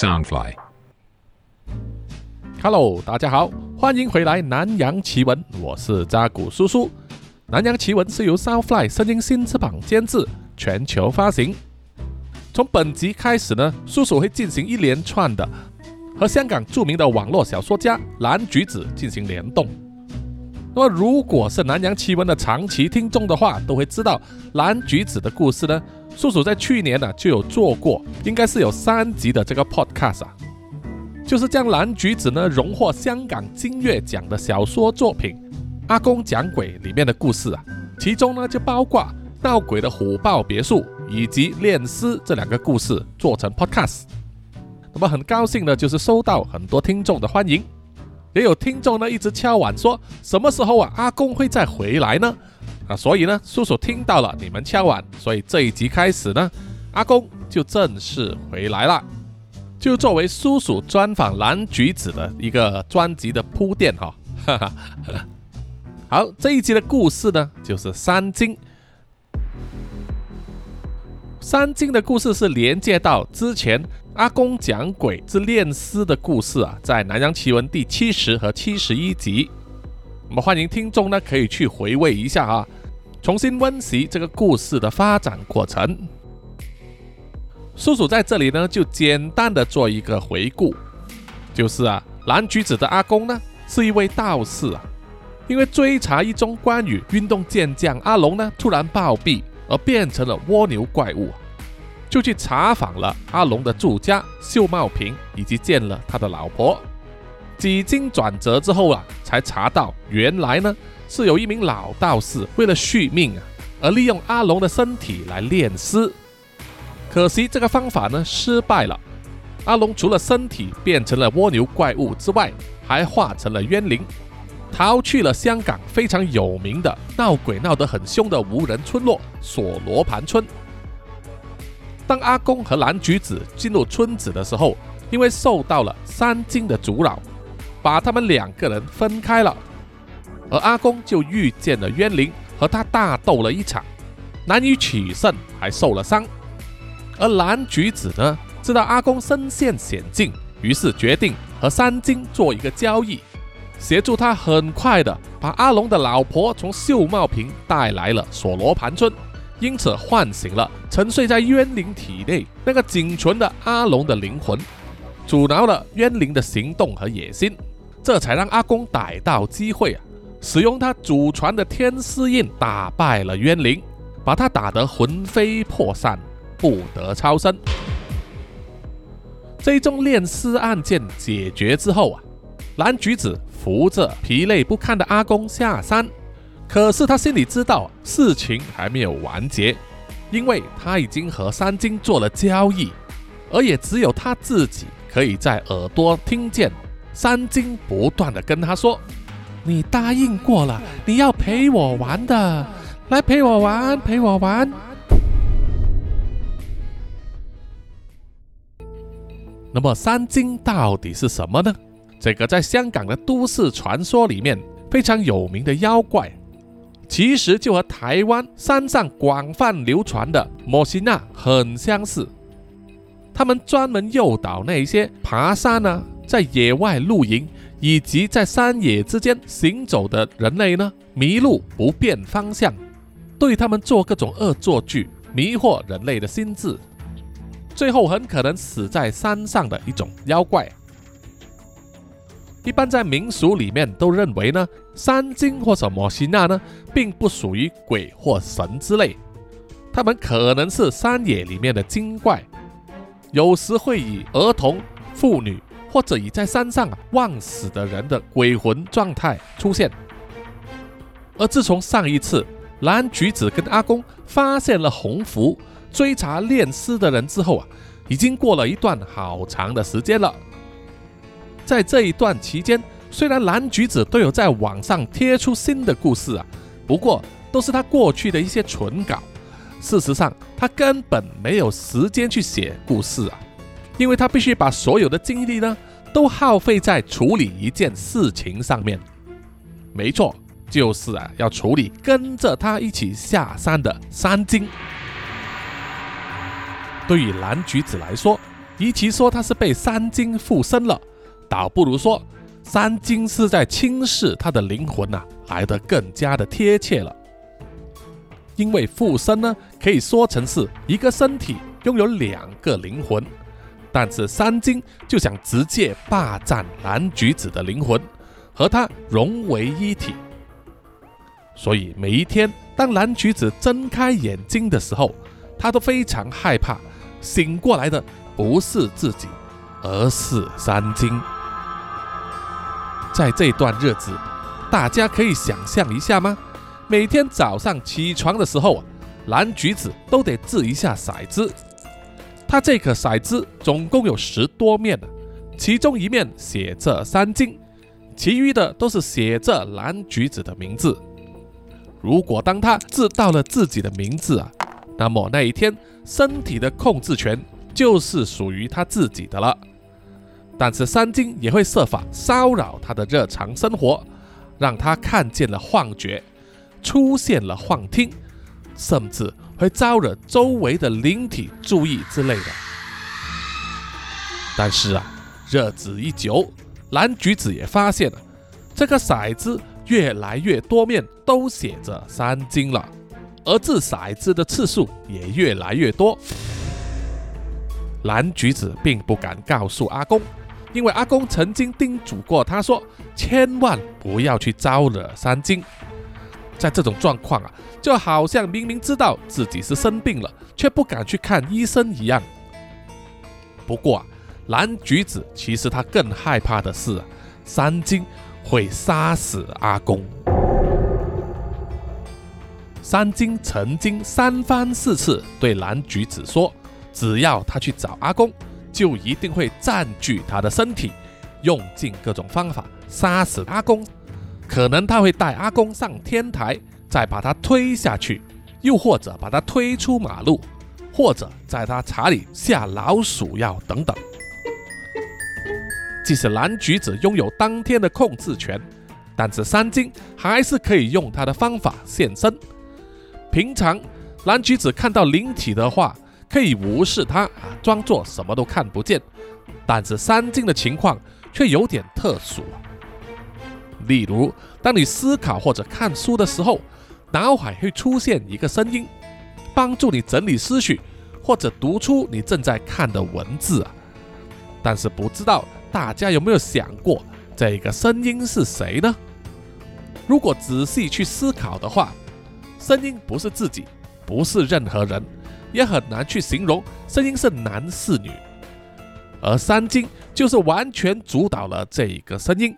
Soundfly。Hello，大家好，欢迎回来《南洋奇闻》，我是扎古叔叔。《南洋奇闻》是由 Soundfly 声音新翅膀监制，全球发行。从本集开始呢，叔叔会进行一连串的和香港著名的网络小说家蓝橘子进行联动。那么，如果是《南洋奇闻》的长期听众的话，都会知道蓝橘子的故事呢。叔叔在去年呢就有做过，应该是有三集的这个 podcast 啊。就是将蓝橘子呢荣获香港金月奖的小说作品《阿公讲鬼》里面的故事啊，其中呢就包括闹鬼的虎豹别墅以及恋尸这两个故事做成 podcast。那么很高兴呢，就是收到很多听众的欢迎，也有听众呢一直敲碗说什么时候啊阿公会再回来呢？那，所以呢叔叔听到了你们敲碗，所以这一集开始呢，阿公就正式回来了。就作为叔叔专访蓝橘子的一个专辑的铺垫哈，哈哈。好，这一集的故事呢，就是三金。三金的故事是连接到之前阿公讲鬼之炼尸的故事啊，在《南洋奇闻》第七十和七十一集。我们欢迎听众呢，可以去回味一下啊，重新温习这个故事的发展过程。叔叔在这里呢，就简单的做一个回顾，就是啊，蓝橘子的阿公呢，是一位道士啊，因为追查一宗关于运动健将阿龙呢突然暴毙而变成了蜗牛怪物，就去查访了阿龙的住家秀茂坪，以及见了他的老婆。几经转折之后啊，才查到原来呢是有一名老道士为了续命啊，而利用阿龙的身体来炼尸。可惜这个方法呢失败了。阿龙除了身体变成了蜗牛怪物之外，还化成了冤灵，逃去了香港非常有名的闹鬼闹得很凶的无人村落索罗盘村。当阿公和蓝橘子进入村子的时候，因为受到了三精的阻扰，把他们两个人分开了。而阿公就遇见了冤灵，和他大斗了一场，难以取胜，还受了伤。而蓝橘子呢，知道阿公身陷险境，于是决定和三金做一个交易，协助他很快的把阿龙的老婆从秀茂坪带来了锁罗盘村，因此唤醒了沉睡在冤灵体内那个仅存的阿龙的灵魂，阻挠了冤灵的行动和野心，这才让阿公逮到机会啊，使用他祖传的天师印打败了冤灵，把他打得魂飞魄散。不得超生。这一宗炼尸案件解决之后啊，蓝橘子扶着疲累不堪的阿公下山，可是他心里知道事情还没有完结，因为他已经和三金做了交易，而也只有他自己可以在耳朵听见三金不断的跟他说：“你答应过了，你要陪我玩的，来陪我玩，陪我玩。”那么三金到底是什么呢？这个在香港的都市传说里面非常有名的妖怪，其实就和台湾山上广泛流传的摩西娜很相似。他们专门诱导那些爬山呢，在野外露营以及在山野之间行走的人类呢，迷路不辨方向，对他们做各种恶作剧，迷惑人类的心智。最后很可能死在山上的一种妖怪。一般在民俗里面都认为呢，山精或者摩西娜呢，并不属于鬼或神之类，他们可能是山野里面的精怪，有时会以儿童、妇女或者以在山上忘死的人的鬼魂状态出现。而自从上一次蓝橘子跟阿公发现了红福。追查炼尸的人之后啊，已经过了一段好长的时间了。在这一段期间，虽然蓝橘子都有在网上贴出新的故事啊，不过都是他过去的一些存稿。事实上，他根本没有时间去写故事啊，因为他必须把所有的精力呢，都耗费在处理一件事情上面。没错，就是啊，要处理跟着他一起下山的三精。对于蓝橘子来说，与其说他是被三精附身了，倒不如说三精是在侵蚀他的灵魂呐，来得更加的贴切了。因为附身呢，可以说成是一个身体拥有两个灵魂，但是三金就想直接霸占蓝橘子的灵魂，和他融为一体。所以每一天，当蓝橘子睁开眼睛的时候，他都非常害怕，醒过来的不是自己，而是三金。在这段日子，大家可以想象一下吗？每天早上起床的时候，蓝橘子都得掷一下骰子。他这颗骰子总共有十多面其中一面写着三金，其余的都是写着蓝橘子的名字。如果当他掷到了自己的名字啊，那么那一天身体的控制权就是属于他自己的了。但是三金也会设法骚扰他的日常生活，让他看见了幻觉。出现了幻听，甚至会招惹周围的灵体注意之类的。但是啊，日子一久，蓝橘子也发现了这个骰子越来越多面都写着三金了，而掷骰子的次数也越来越多。蓝橘子并不敢告诉阿公，因为阿公曾经叮嘱过他说，千万不要去招惹三金。在这种状况啊，就好像明明知道自己是生病了，却不敢去看医生一样。不过啊，蓝橘子其实他更害怕的是，啊三金会杀死阿公。三金曾经三番四次对蓝橘子说，只要他去找阿公，就一定会占据他的身体，用尽各种方法杀死阿公。可能他会带阿公上天台，再把他推下去，又或者把他推出马路，或者在他茶里下老鼠药等等。即使蓝橘子拥有当天的控制权，但是三金还是可以用他的方法现身。平常蓝橘子看到灵体的话，可以无视他啊，装作什么都看不见。但是三金的情况却有点特殊。例如，当你思考或者看书的时候，脑海会出现一个声音，帮助你整理思绪，或者读出你正在看的文字啊。但是不知道大家有没有想过，这个声音是谁呢？如果仔细去思考的话，声音不是自己，不是任何人，也很难去形容声音是男是女。而三金就是完全主导了这一个声音。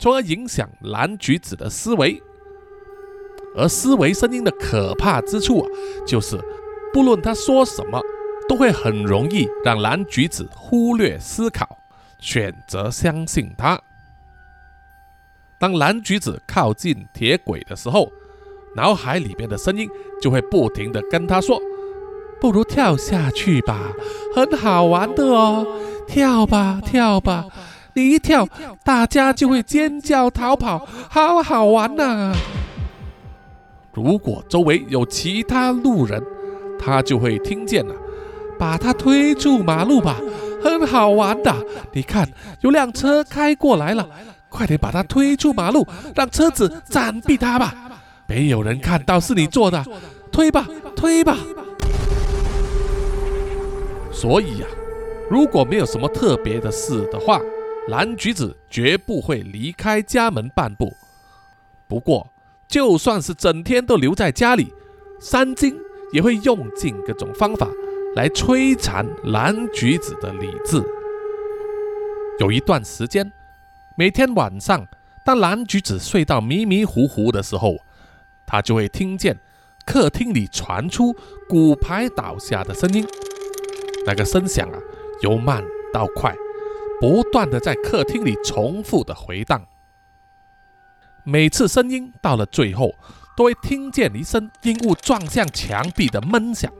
从而影响蓝橘子的思维，而思维声音的可怕之处啊，就是不论他说什么，都会很容易让蓝橘子忽略思考，选择相信他。当蓝橘子靠近铁轨的时候，脑海里面的声音就会不停地跟他说：“不如跳下去吧，很好玩的哦，跳吧，跳吧。”你一跳，大家就会尖叫逃跑，好好玩呐！如果周围有其他路人，他就会听见了，把他推出马路吧，很好玩的。你看，有辆车开过来了，快点把他推出马路，让车子闪避他吧。没有人看到是你做的，推吧，推吧。所以呀，如果没有什么特别的事的话，蓝橘子绝不会离开家门半步。不过，就算是整天都留在家里，三金也会用尽各种方法来摧残蓝橘子的理智。有一段时间，每天晚上，当蓝橘子睡到迷迷糊糊的时候，他就会听见客厅里传出骨牌倒下的声音。那个声响啊，由慢到快。不断的在客厅里重复的回荡，每次声音到了最后，都会听见一声阴物撞向墙壁的闷响，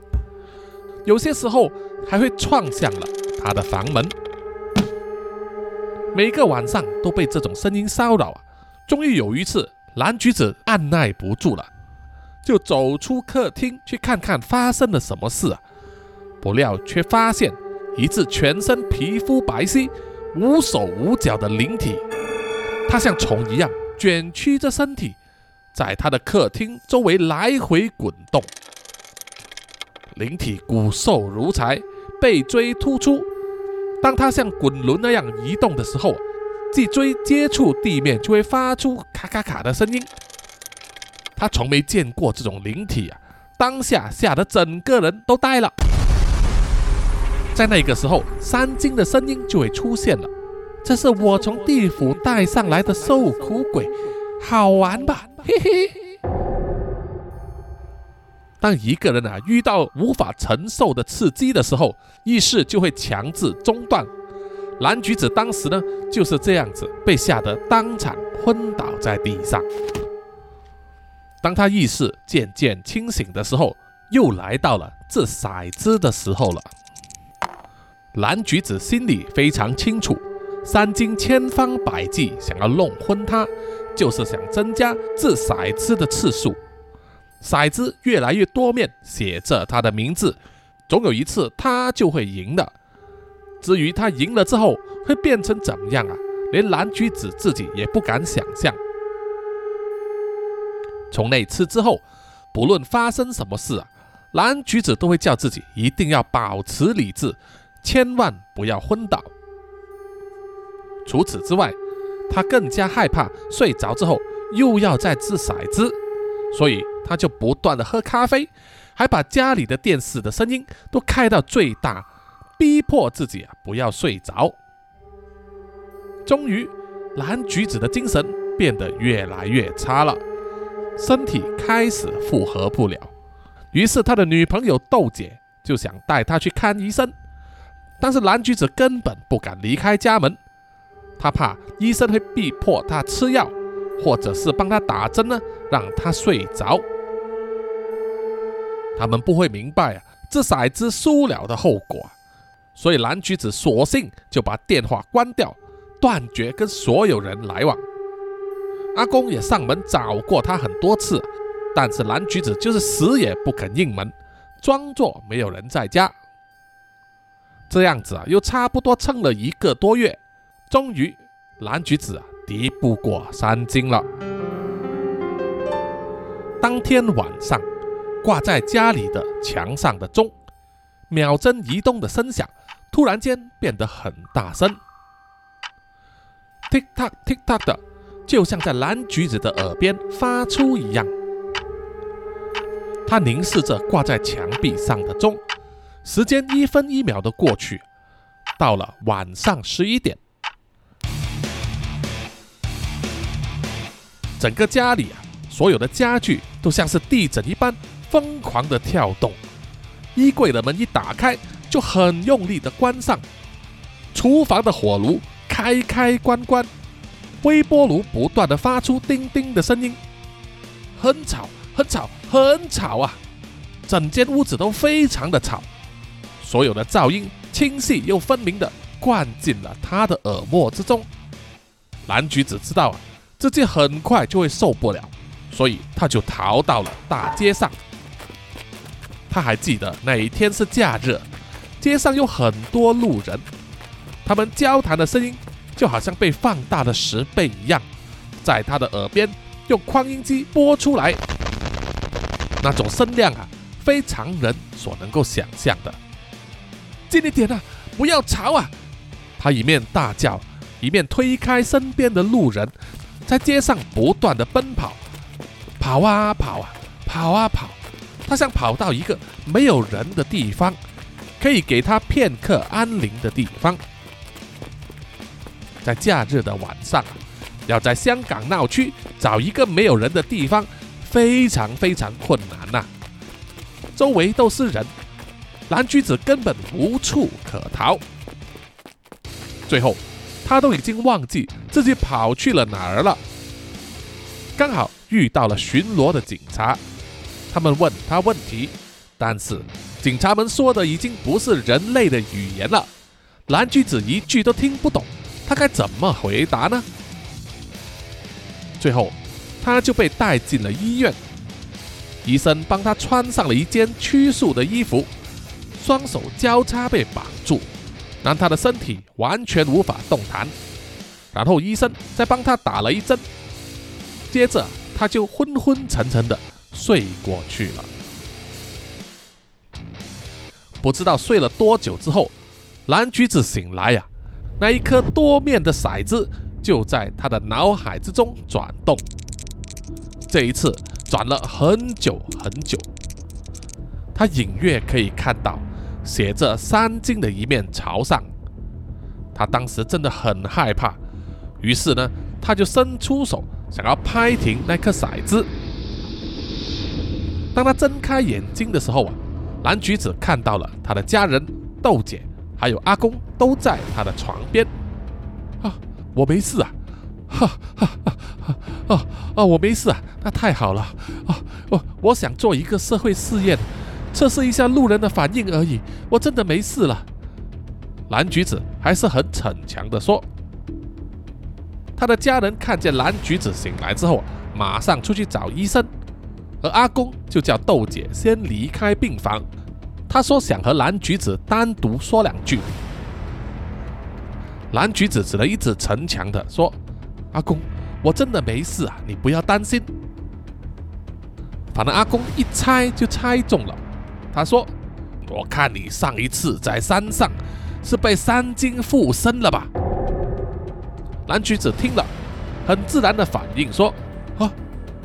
有些时候还会撞向了他的房门。每个晚上都被这种声音骚扰啊！终于有一次，蓝橘子按耐不住了，就走出客厅去看看发生了什么事啊！不料却发现。一只全身皮肤白皙、无手无脚的灵体，它像虫一样卷曲着身体，在他的客厅周围来回滚动。灵体骨瘦如柴，背椎突出。当它像滚轮那样移动的时候，脊椎接触地面就会发出咔咔咔的声音。他从没见过这种灵体啊，当下吓得整个人都呆了。在那个时候，三金的声音就会出现了。这是我从地府带上来的受苦鬼，好玩吧？嘿嘿。当一个人啊遇到无法承受的刺激的时候，意识就会强制中断。蓝橘子当时呢就是这样子，被吓得当场昏倒在地上。当他意识渐渐清醒的时候，又来到了掷骰子的时候了。蓝橘子心里非常清楚，三金千方百计想要弄昏他，就是想增加掷骰子的次数。骰子越来越多面，写着他的名字，总有一次他就会赢的。至于他赢了之后会变成怎么样啊？连蓝橘子自己也不敢想象。从那次之后，不论发生什么事啊，蓝橘子都会叫自己一定要保持理智，千万不要昏倒。除此之外，他更加害怕睡着之后又要再掷骰子，所以。他就不断的喝咖啡，还把家里的电视的声音都开到最大，逼迫自己啊不要睡着。终于，蓝橘子的精神变得越来越差了，身体开始负荷不了。于是，他的女朋友豆姐就想带他去看医生，但是蓝橘子根本不敢离开家门，他怕医生会逼迫他吃药。或者是帮他打针呢，让他睡着。他们不会明白啊，这骰子输了的后果。所以蓝橘子索性就把电话关掉，断绝跟所有人来往。阿公也上门找过他很多次，但是蓝橘子就是死也不肯应门，装作没有人在家。这样子啊，又差不多撑了一个多月，终于蓝橘子啊。敌不过三金了。当天晚上，挂在家里的墙上的钟，秒针移动的声响突然间变得很大声，tick tock tick tock 的，就像在蓝橘子的耳边发出一样。他凝视着挂在墙壁上的钟，时间一分一秒的过去，到了晚上十一点。整个家里啊，所有的家具都像是地震一般疯狂的跳动。衣柜的门一打开，就很用力的关上。厨房的火炉开开关关，微波炉不断的发出叮叮的声音，很吵，很吵，很吵啊！整间屋子都非常的吵，所有的噪音清晰又分明的灌进了他的耳膜之中。蓝橘子知道啊。自己很快就会受不了，所以他就逃到了大街上。他还记得那一天是假日，街上有很多路人，他们交谈的声音就好像被放大了十倍一样，在他的耳边用扩音机播出来，那种声量啊，非常人所能够想象的。近一点啊，不要吵啊！他一面大叫，一面推开身边的路人。在街上不断的奔跑，跑啊跑啊，跑啊跑，他想跑到一个没有人的地方，可以给他片刻安宁的地方。在假日的晚上，要在香港闹区找一个没有人的地方，非常非常困难呐。周围都是人，蓝橘子根本无处可逃。最后。他都已经忘记自己跑去了哪儿了。刚好遇到了巡逻的警察，他们问他问题，但是警察们说的已经不是人类的语言了，蓝橘子一句都听不懂，他该怎么回答呢？最后，他就被带进了医院，医生帮他穿上了一件拘束的衣服，双手交叉被绑住，让他的身体完全无法动弹。然后医生再帮他打了一针，接着他就昏昏沉沉的睡过去了。不知道睡了多久之后，蓝橘子醒来呀，那一颗多面的骰子就在他的脑海之中转动。这一次转了很久很久，他隐约可以看到写着“三金”的一面朝上。他当时真的很害怕，于是呢，他就伸出手想要拍停那颗骰子。当他睁开眼睛的时候啊。蓝橘子看到了他的家人豆姐，还有阿公都在他的床边。啊，我没事啊！哈哈哈！啊啊，我没事啊！那太好了啊！我我想做一个社会试验，测试一下路人的反应而已。我真的没事了。蓝橘子还是很逞强的说。他的家人看见蓝橘子醒来之后，马上出去找医生。而阿公就叫豆姐先离开病房，他说想和蓝橘子单独说两句。蓝橘子只能一直逞强的说：“阿公，我真的没事啊，你不要担心。”反正阿公一猜就猜中了，他说：“我看你上一次在山上是被山精附身了吧？”蓝橘子听了，很自然的反应说：“啊，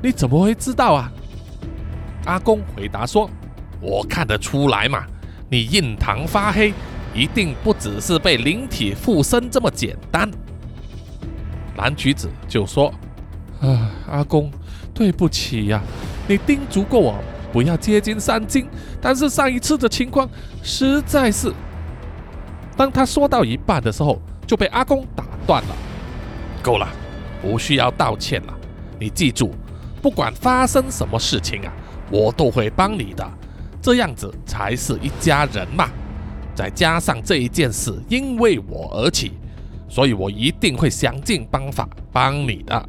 你怎么会知道啊？”阿公回答说：“我看得出来嘛，你印堂发黑，一定不只是被灵体附身这么简单。”蓝橘子就说：“啊，阿公，对不起呀，你叮嘱过我不要接近三金，但是上一次的情况实在是……”当他说到一半的时候，就被阿公打断了：“够了，不需要道歉了，你记住，不管发生什么事情啊。”我都会帮你的，这样子才是一家人嘛。再加上这一件事因为我而起，所以我一定会想尽办法帮你的。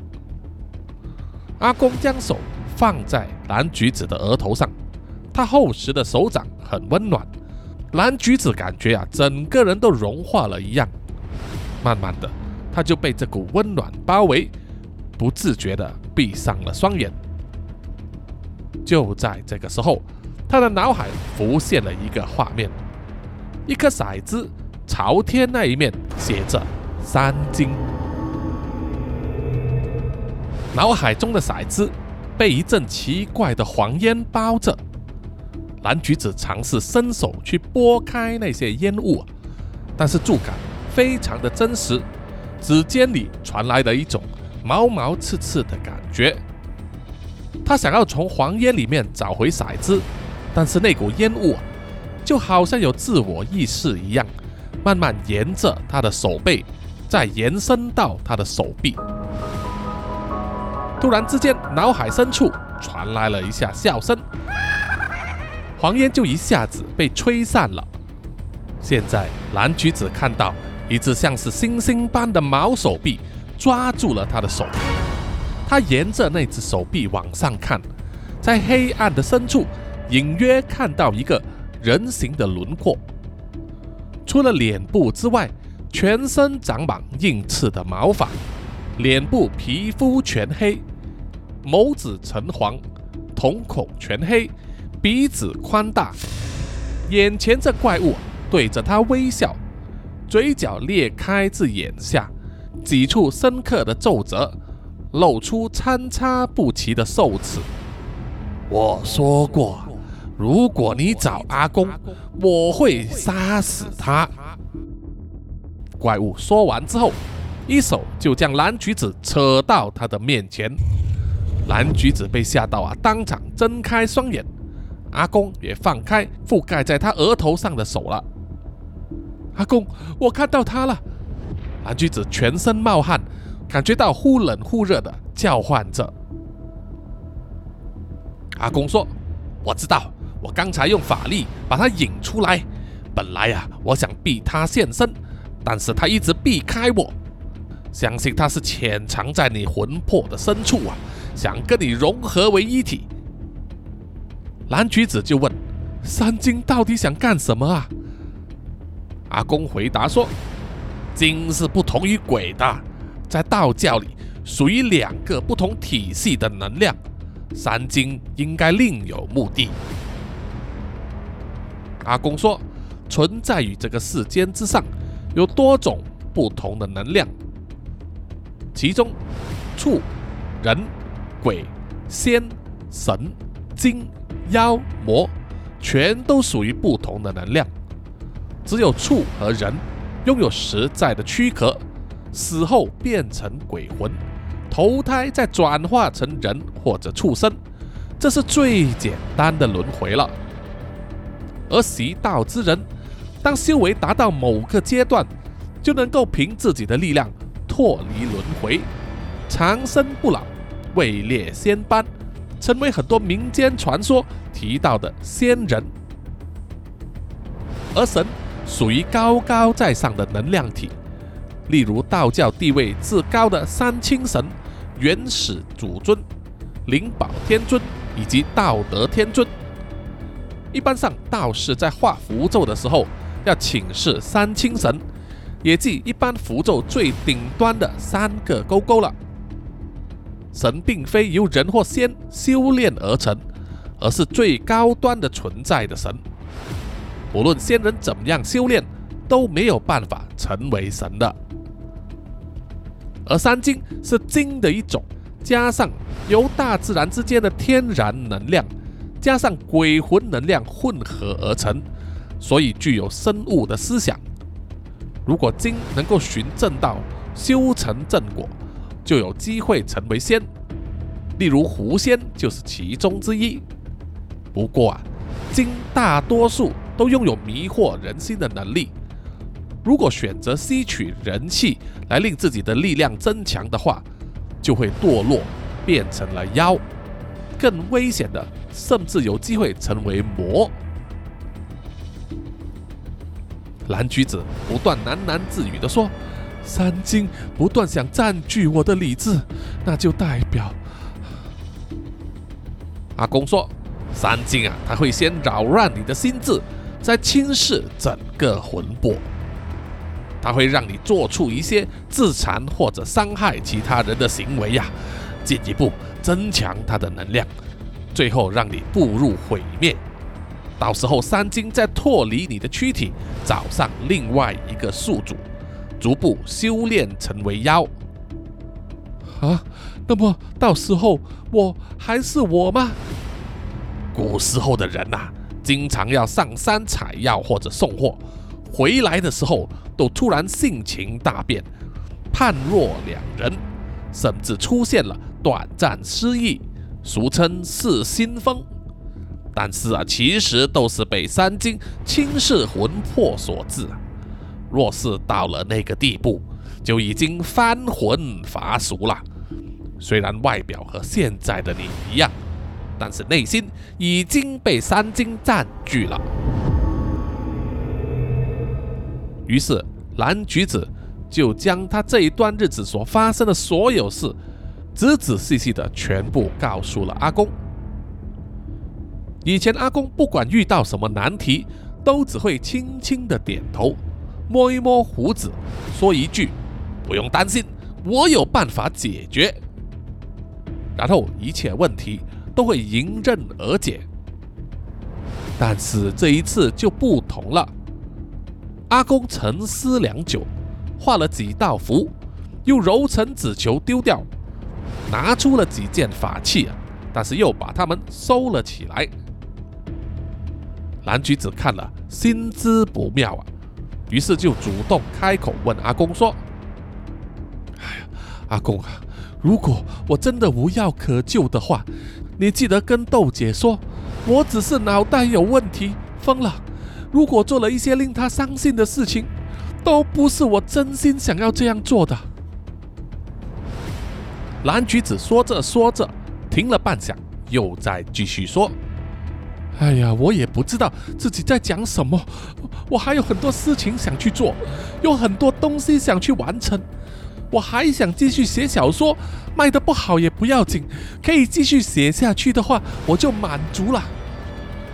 阿公将手放在蓝橘子的额头上，他厚实的手掌很温暖，蓝橘子感觉啊，整个人都融化了一样。慢慢的，他就被这股温暖包围，不自觉的闭上了双眼。就在这个时候，他的脑海浮现了一个画面：一颗骰子朝天那一面写着“三金”。脑海中的骰子被一阵奇怪的黄烟包着。蓝橘子尝试伸手去拨开那些烟雾，但是触感非常的真实，指尖里传来了一种毛毛刺刺的感觉。他想要从黄烟里面找回骰子，但是那股烟雾就好像有自我意识一样，慢慢沿着他的手背，再延伸到他的手臂。突然之间，脑海深处传来了一下笑声，黄烟就一下子被吹散了。现在，蓝橘子看到一只像是星星般的毛手臂抓住了他的手。他沿着那只手臂往上看，在黑暗的深处，隐约看到一个人形的轮廓。除了脸部之外，全身长满硬刺的毛发，脸部皮肤全黑，眸子橙黄，瞳孔全黑，鼻子宽大。眼前这怪物对着他微笑，嘴角裂开至眼下，几处深刻的皱褶。露出参差不齐的兽齿。我说过，如果你找阿公，我会杀死他。怪物说完之后，一手就将蓝橘子扯到他的面前。蓝橘子被吓到啊，当场睁开双眼。阿公也放开覆盖在他额头上的手了。阿公，我看到他了。蓝橘子全身冒汗。感觉到忽冷忽热的叫唤着。阿公说：“我知道，我刚才用法力把他引出来。本来啊，我想逼他现身，但是他一直避开我。相信他是潜藏在你魂魄的深处啊，想跟你融合为一体。”蓝橘子就问：“三金到底想干什么啊？”阿公回答说：“金是不同于鬼的，在道教里属于两个不同体系的能量，三金应该另有目的。”阿公说：“存在于这个世间之上，有多种不同的能量，其中畜、人、鬼、仙、神、精、妖、魔，全都属于不同的能量。只有畜和人拥有实在的躯壳，死后变成鬼魂，投胎再转化成人或者畜生，这是最简单的轮回了。”而习道之人，当修为达到某个阶段，就能够凭自己的力量脱离轮回，长生不老，位列仙班，成为很多民间传说提到的仙人。而神属于高高在上的能量体，例如道教地位至高的三清神、元始祖尊、灵宝天尊以及道德天尊。一般上，道士在画符咒的时候要请示三清神，也即一般符咒最顶端的三个勾勾了。神并非由人或仙修炼而成，而是最高端的存在的神。无论仙人怎么样修炼，都没有办法成为神的。而三精是精的一种，加上由大自然之间的天然能量。加上鬼魂能量混合而成，所以具有生物的思想。如果精能够循正道修成正果，就有机会成为仙。例如狐仙就是其中之一。不过啊，精大多数都拥有迷惑人心的能力。如果选择吸取人气来令自己的力量增强的话，就会堕落变成了妖。更危险的。甚至有机会成为魔。蓝橘子不断喃喃自语的说：“三金不断想占据我的理智，那就代表……”阿公说：“三金啊，他会先扰乱你的心智，再侵蚀整个魂魄。他会让你做出一些自残或者伤害其他人的行为呀，进一步增强他的能量。”最后让你步入毁灭，到时候三精再脱离你的躯体，找上另外一个宿主，逐步修炼成为妖。啊，那么到时候我还是我吗？古时候的人呐，经常要上山采药或者送货，回来的时候都突然性情大变，判若两人，甚至出现了短暂失忆。俗称是心风，但是啊，其实都是被三精侵蚀魂魄所致。若是到了那个地步，就已经翻魂乏俗了。虽然外表和现在的你一样，但是内心已经被三精占据了。于是蓝橘子就将他这一段日子所发生的所有事。仔仔细细的全部告诉了阿公。以前阿公不管遇到什么难题，都只会轻轻的点头，摸一摸胡子，说一句：“不用担心，我有办法解决。”然后一切问题都会迎刃而解。但是这一次就不同了。阿公沉思良久，画了几道符，又揉成纸球丢掉。拿出了几件法器啊，但是又把它们收了起来。蓝橘子看了，心知不妙啊，于是就主动开口问阿公说：“哎呀，阿公啊，如果我真的无药可救的话，你记得跟豆姐说，我只是脑袋有问题，疯了。如果做了一些令她伤心的事情，都不是我真心想要这样做的。”蓝橘子说着说着，停了半晌，又在继续说：“哎呀，我也不知道自己在讲什么。我还有很多事情想去做，有很多东西想去完成。我还想继续写小说，卖的不好也不要紧，可以继续写下去的话，我就满足了。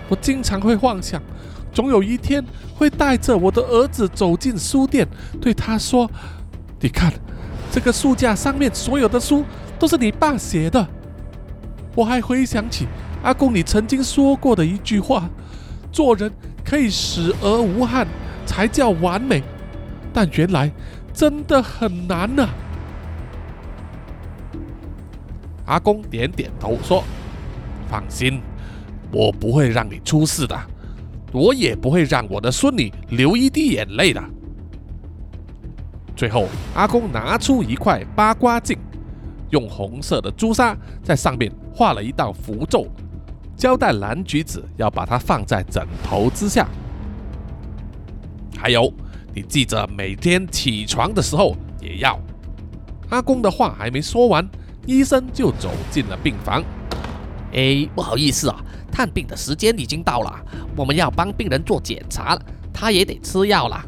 我经常会幻想，总有一天会带着我的儿子走进书店，对他说：‘你看，这个书架上面所有的书都是你爸写的。’我还回想起阿公你曾经说过的一句话：做人可以死而无憾，才叫完美。但原来真的很难呐。”阿公点点头说：“放心，我不会让你出事的，我也不会让我的孙女流一滴眼泪的。”最后，阿公拿出一块八卦镜，用红色的朱砂在上面画了一道符咒，交代蓝橘子要把它放在枕头之下。还有，你记着每天起床的时候也要。阿公的话还没说完。医生就走进了病房。哎，不好意思啊，探病的时间已经到了，我们要帮病人做检查了，他也得吃药了。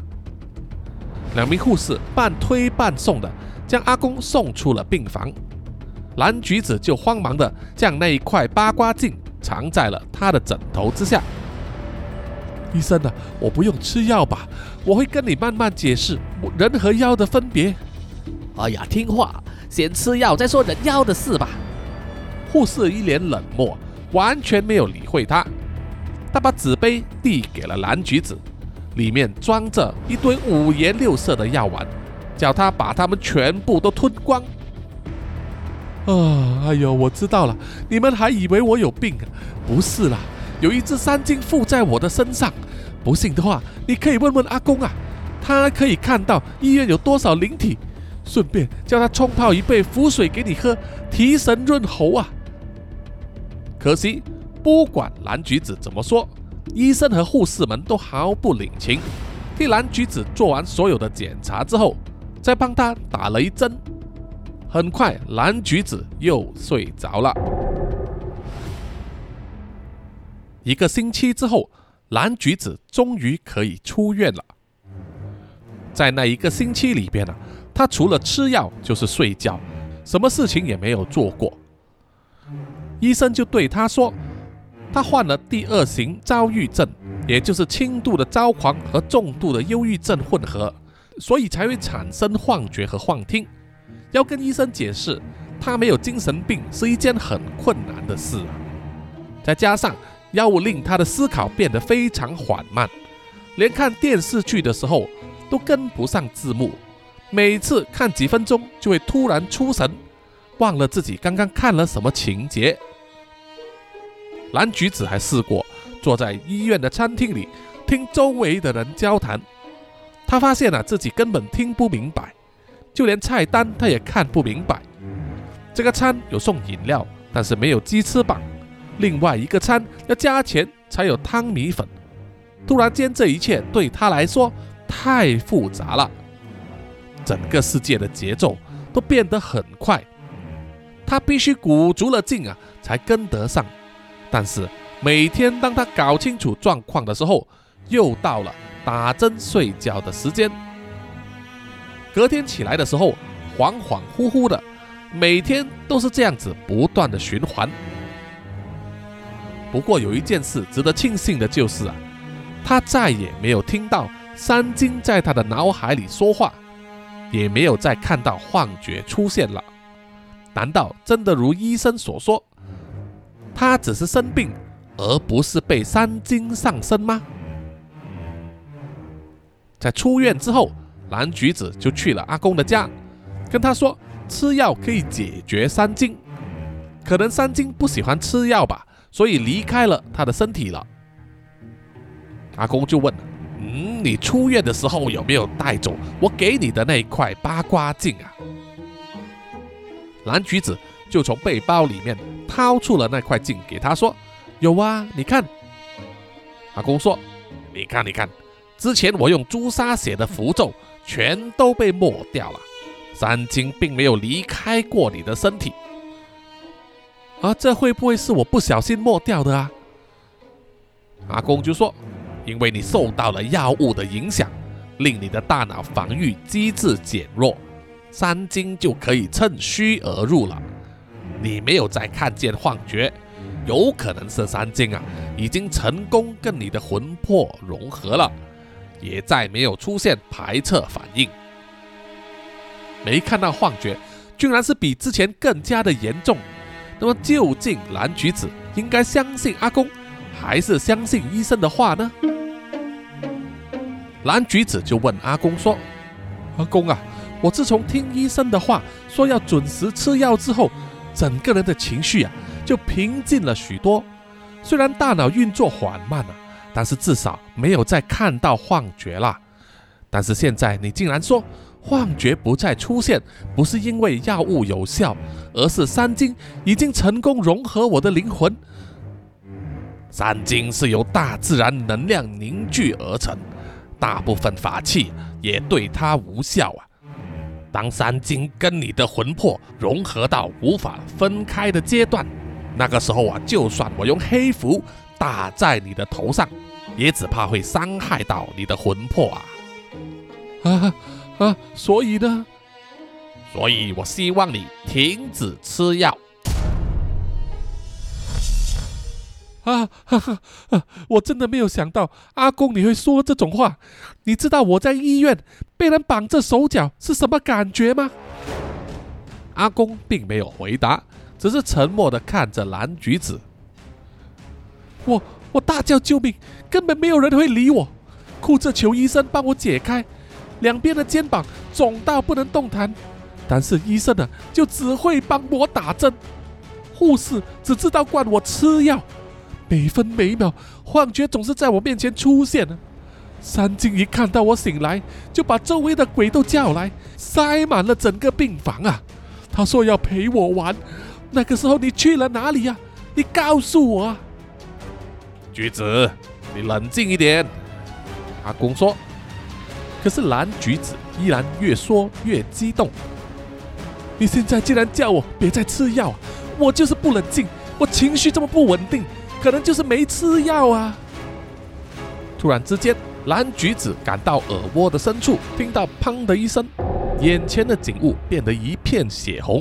两名护士半推半送的将阿公送出了病房。蓝橘子就慌忙的将那一块八卦镜藏在了他的枕头之下。医生啊，我不用吃药吧？我会跟你慢慢解释人和妖的分别。哎呀，听话。先吃药再说人妖的事吧。护士一脸冷漠，完全没有理会他。他把纸杯递给了蓝橘子，里面装着一堆五颜六色的药丸，叫他把它们全部都吞光。啊，哎呦，我知道了，你们还以为我有病？不是啦，有一只山精附在我的身上。不信的话，你可以问问阿公啊，他可以看到医院有多少灵体。顺便叫他冲泡一杯符水给你喝，提神润喉啊！可惜，不管蓝橘子怎么说，医生和护士们都毫不领情。替蓝橘子做完所有的检查之后，再帮他打了一针。很快，蓝橘子又睡着了。一个星期之后，蓝橘子终于可以出院了。在那一个星期里边呢。他除了吃药就是睡觉，什么事情也没有做过。医生就对他说：“他患了第二型躁郁症，也就是轻度的躁狂和重度的忧郁症混合，所以才会产生幻觉和幻听。要跟医生解释他没有精神病是一件很困难的事啊。再加上药物令他的思考变得非常缓慢，连看电视剧的时候都跟不上字幕。”每次看几分钟，就会突然出神，忘了自己刚刚看了什么情节。蓝橘子还试过坐在医院的餐厅里听周围的人交谈，他发现啊自己根本听不明白，就连菜单他也看不明白。这个餐有送饮料，但是没有鸡翅膀；另外一个餐要加钱才有汤米粉。突然间，这一切对他来说太复杂了。整个世界的节奏都变得很快，他必须鼓足了劲啊，才跟得上。但是每天当他搞清楚状况的时候，又到了打针睡觉的时间。隔天起来的时候，恍恍惚惚的，每天都是这样子不断的循环。不过有一件事值得庆幸的就是啊，他再也没有听到三金在他的脑海里说话。也没有再看到幻觉出现了，难道真的如医生所说，他只是生病，而不是被三精上身吗？在出院之后，蓝橘子就去了阿公的家，跟他说吃药可以解决三金，可能三金不喜欢吃药吧，所以离开了他的身体了。阿公就问。嗯，你出院的时候有没有带走我给你的那块八卦镜啊？蓝橘子就从背包里面掏出了那块镜，给他说：“有啊，你看。”阿公说：“你看，你看，之前我用朱砂写的符咒全都被抹掉了，三精并没有离开过你的身体。啊，这会不会是我不小心抹掉的啊？”阿公就说。因为你受到了药物的影响，令你的大脑防御机制减弱，三精就可以趁虚而入了。你没有再看见幻觉，有可能是三金啊，已经成功跟你的魂魄融合了，也再没有出现排斥反应。没看到幻觉，居然是比之前更加的严重。那么究竟蓝橘子应该相信阿公，还是相信医生的话呢？蓝橘子就问阿公说：“阿公啊，我自从听医生的话，说要准时吃药之后，整个人的情绪啊就平静了许多。虽然大脑运作缓慢了，但是至少没有再看到幻觉了。但是现在你竟然说……”幻觉不再出现，不是因为药物有效，而是三精已经成功融合我的灵魂。三精是由大自然能量凝聚而成，大部分法器也对它无效啊。当三精跟你的魂魄融合到无法分开的阶段，那个时候啊，就算我用黑符打在你的头上，也只怕会伤害到你的魂魄啊！啊！啊，所以呢？所以我希望你停止吃药。啊哈哈！我真的没有想到阿公你会说这种话。你知道我在医院被人绑着手脚是什么感觉吗？阿公并没有回答，只是沉默的看着蓝橘子。我我大叫救命，根本没有人会理我，哭着求医生帮我解开。两边的肩膀肿到不能动弹，但是医生呢，就只会帮我打针，护士只知道灌我吃药，每分每秒幻觉总是在我面前出现。三金一看到我醒来，就把周围的鬼都叫来，塞满了整个病房啊。他说要陪我玩，那个时候你去了哪里呀？你告诉我啊。橘子，你冷静一点。阿公说。可是蓝橘子依然越说越激动。你现在竟然叫我别再吃药，我就是不冷静，我情绪这么不稳定，可能就是没吃药啊！突然之间，蓝橘子感到耳窝的深处听到“砰”的一声，眼前的景物变得一片血红，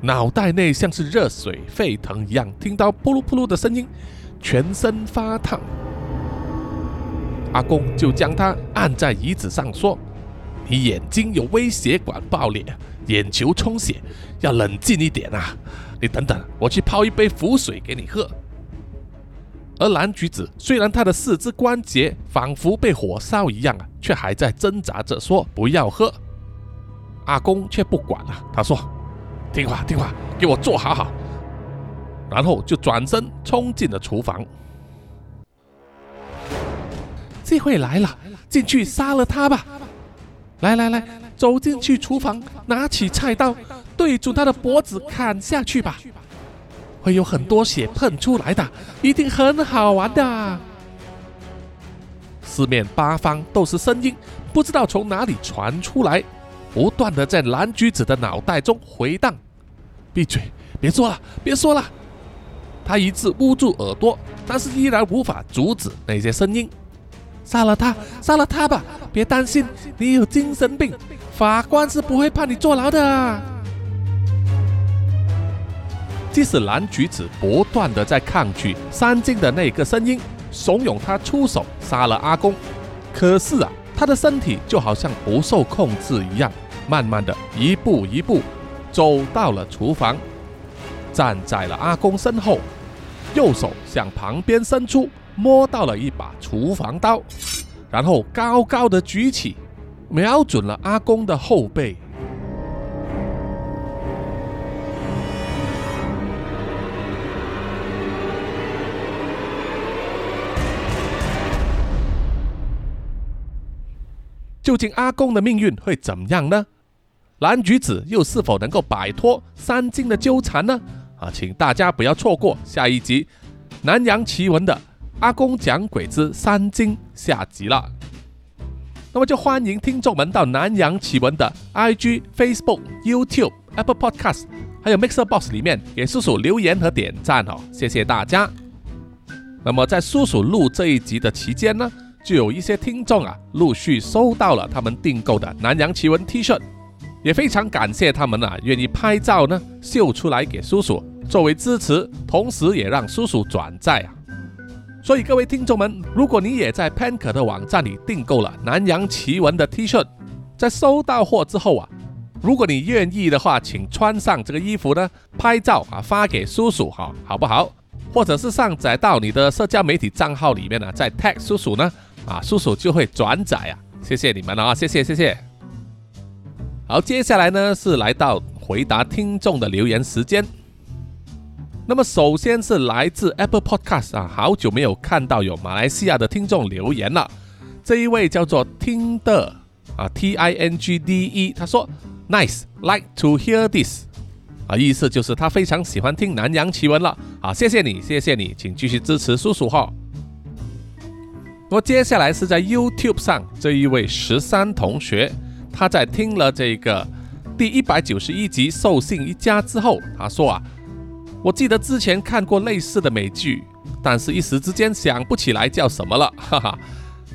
脑袋内像是热水沸腾一样，听到“噗噜噗噜”的声音，全身发烫。阿公就将他按在椅子上说：“你眼睛有微血管爆裂，眼球充血，要冷静一点啊！你等等，我去泡一杯符水给你喝。”而蓝橘子虽然他的四肢关节仿佛被火烧一样啊，却还在挣扎着说：“不要喝。”阿公却不管了，他说：“听话听话，给我坐好好。”然后就转身冲进了厨房。机会来了，进去杀了他吧！来来来，走进去厨房，拿起菜刀，对准他的脖子砍下去吧！会有很多血喷出来的，一定很好玩的。四面八方都是声音，不知道从哪里传出来，不断的在蓝橘子的脑袋中回荡。闭嘴，别说了，别说了！他一直捂住耳朵，但是依然无法阻止那些声音。杀了他，杀了他吧！别担心，你有精神病，法官是不会判你坐牢的。即使蓝橘子不断的在抗拒三金的那个声音，怂恿他出手杀了阿公，可是啊，他的身体就好像不受控制一样，慢慢的一步一步走到了厨房，站在了阿公身后，右手向旁边伸出。摸到了一把厨房刀，然后高高的举起，瞄准了阿公的后背。究竟阿公的命运会怎么样呢？蓝橘子又是否能够摆脱三金的纠缠呢？啊，请大家不要错过下一集《南洋奇闻》的。阿公讲鬼之三经下集了，那么就欢迎听众们到南洋奇闻的 IG、Facebook、YouTube、Apple Podcast，还有 Mixer Box 里面给叔叔留言和点赞哦，谢谢大家。那么在叔叔录这一集的期间呢，就有一些听众啊陆续收到了他们订购的南洋奇闻 T 恤，也非常感谢他们啊，愿意拍照呢秀出来给叔叔作为支持，同时也让叔叔转载啊。所以各位听众们，如果你也在 Panker 的网站里订购了南洋奇闻的 T 恤，在收到货之后啊，如果你愿意的话，请穿上这个衣服呢，拍照啊发给叔叔哈，好不好？或者是上载到你的社交媒体账号里面呢，再 tag 叔叔呢，啊，叔叔就会转载啊。谢谢你们啊，谢谢谢谢。好，接下来呢是来到回答听众的留言时间。那么首先是来自 Apple Podcast 啊，好久没有看到有马来西亚的听众留言了。这一位叫做听的啊，T I N G D E，他说 Nice，like to hear this，啊，意思就是他非常喜欢听南洋奇闻了。啊，谢谢你，谢谢你，请继续支持叔叔哈。那么接下来是在 YouTube 上这一位十三同学，他在听了这个第一百九十一集《兽性一家》之后，他说啊。我记得之前看过类似的美剧，但是一时之间想不起来叫什么了，哈哈。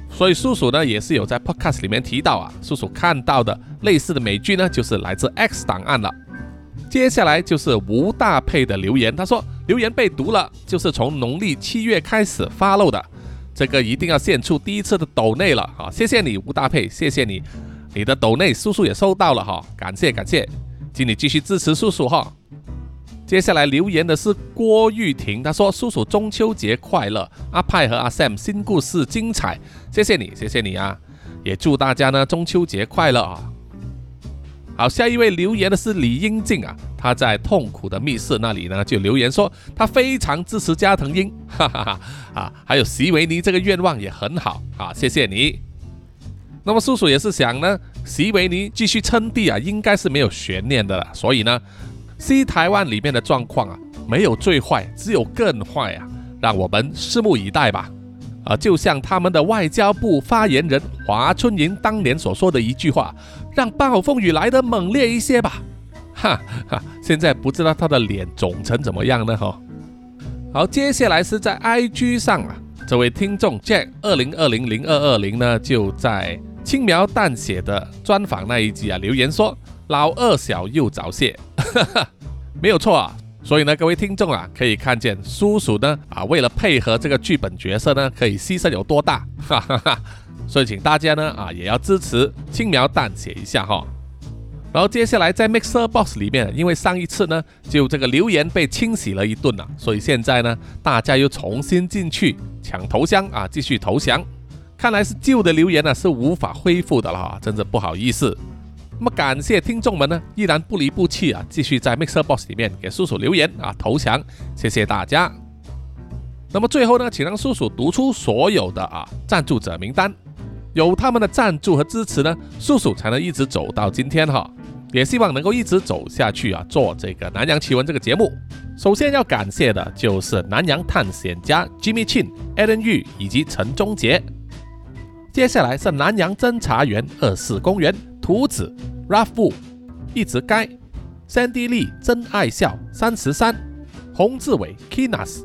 所以叔叔呢也是有在 podcast 里面提到啊，叔叔看到的类似的美剧呢就是来自 X 档案了。接下来就是吴大佩的留言，他说留言被读了，就是从农历七月开始发漏的，这个一定要献出第一次的抖内了啊！谢谢你吴大佩，谢谢你，你的抖内叔叔也收到了哈，感谢感谢，请你继续支持叔叔哈。接下来留言的是郭玉婷，他说：“叔叔中秋节快乐，阿派和阿 Sam 新故事精彩，谢谢你，谢谢你啊！也祝大家呢中秋节快乐啊！”好，下一位留言的是李英静啊，他在痛苦的密室那里呢就留言说他非常支持加藤鹰，哈哈哈啊，还有席维尼这个愿望也很好啊，谢谢你。那么叔叔也是想呢，席维尼继续称帝啊，应该是没有悬念的了，所以呢。西台湾里面的状况啊，没有最坏，只有更坏啊！让我们拭目以待吧。啊，就像他们的外交部发言人华春莹当年所说的一句话：“让暴风雨来得猛烈一些吧。”哈哈，现在不知道他的脸肿成怎么样呢？哈。好，接下来是在 IG 上啊，这位听众 Jack 二零二零零二二零呢，就在轻描淡写的专访那一集啊留言说。老二小又早泄，没有错啊。所以呢，各位听众啊，可以看见叔叔呢啊，为了配合这个剧本角色呢，可以牺牲有多大。哈哈哈。所以请大家呢啊，也要支持，轻描淡写一下哈。然后接下来在 Mixer Box 里面，因为上一次呢就这个留言被清洗了一顿了，所以现在呢大家又重新进去抢头像啊，继续投降。看来是旧的留言呢是无法恢复的了哈，真的不好意思。那么感谢听众们呢，依然不离不弃啊，继续在 Mixer Box 里面给叔叔留言啊，投降，谢谢大家。那么最后呢，请让叔叔读出所有的啊赞助者名单，有他们的赞助和支持呢，叔叔才能一直走到今天哈，也希望能够一直走下去啊，做这个南洋奇闻这个节目。首先要感谢的就是南洋探险家 Jimmy Chin、Alan Yu 以及陈忠杰。接下来是南洋侦查员二世公园。图子 Rafu，一直该三 D 丽真爱笑三十三，洪志伟 Kinas，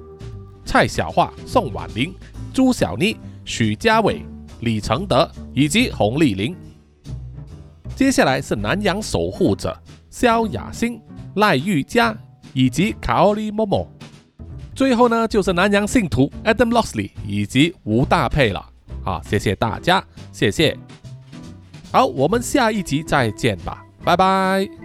蔡小桦宋婉玲朱小妮许家伟李承德以及洪丽玲。接下来是南洋守护者萧雅欣赖玉佳以及卡奥利莫莫。最后呢就是南洋信徒 Adam Lossley 以及吴大佩了。好，谢谢大家，谢谢。好，我们下一集再见吧，拜拜。